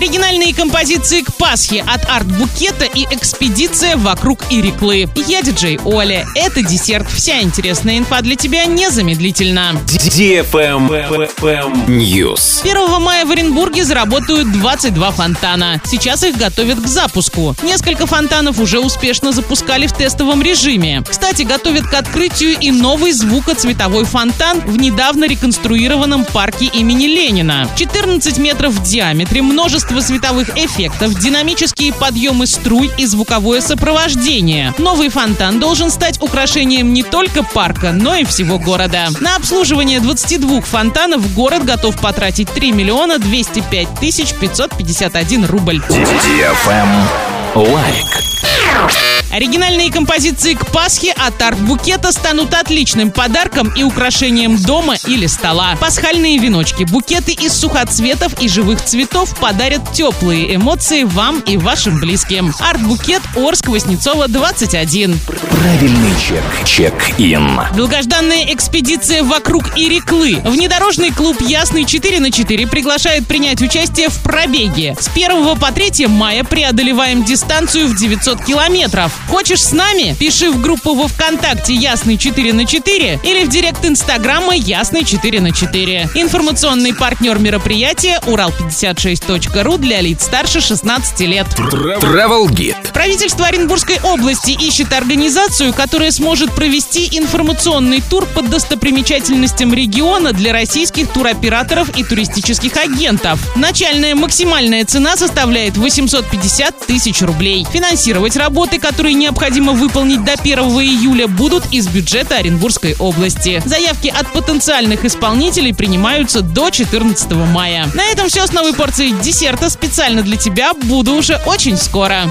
Оригинальные композиции к Пасхе от арт-букета и экспедиция вокруг Иреклы. Я диджей Оля. Это десерт. Вся интересная инфа для тебя незамедлительно. News. 1 мая в Оренбурге заработают 22 фонтана. Сейчас их готовят к запуску. Несколько фонтанов уже успешно запускали в тестовом режиме. Кстати, готовят к открытию и новый звукоцветовой фонтан в недавно реконструированном парке имени Ленина. 14 метров в диаметре, множество световых эффектов, динамические подъемы струй и звуковое сопровождение. Новый фонтан должен стать украшением не только парка, но и всего города. На обслуживание 22 фонтанов город готов потратить 3 миллиона 205 тысяч 551 рубль. Лайк. Оригинальные композиции к Пасхе от арт-букета станут отличным подарком и украшением дома или стола. Пасхальные веночки, букеты из сухоцветов и живых цветов подарят теплые эмоции вам и вашим близким. Арт-букет Орск Воснецова 21. Правильный чек. Чек-ин. Долгожданная экспедиция вокруг Иреклы. Внедорожный клуб «Ясный 4 на 4 приглашает принять участие в пробеге. С 1 по 3 мая преодолеваем дистанцию в 900 километров. Хочешь с нами? Пиши в группу во Вконтакте «Ясный 4 на 4 или в директ Инстаграма «Ясный 4 на 4. Информационный партнер мероприятия Урал56.ру для лиц старше 16 лет. Travel Guide. Правительство Оренбургской области ищет организацию, которая сможет провести информационный тур по достопримечательностям региона для российских туроператоров и туристических агентов. Начальная максимальная цена составляет 850 тысяч рублей. Финансировать работы, которые необходимо выполнить до 1 июля, будут из бюджета Оренбургской области. Заявки от потенциальных исполнителей принимаются до 14 мая. На этом все с новой порцией десерта специально для тебя. Буду уже очень скоро.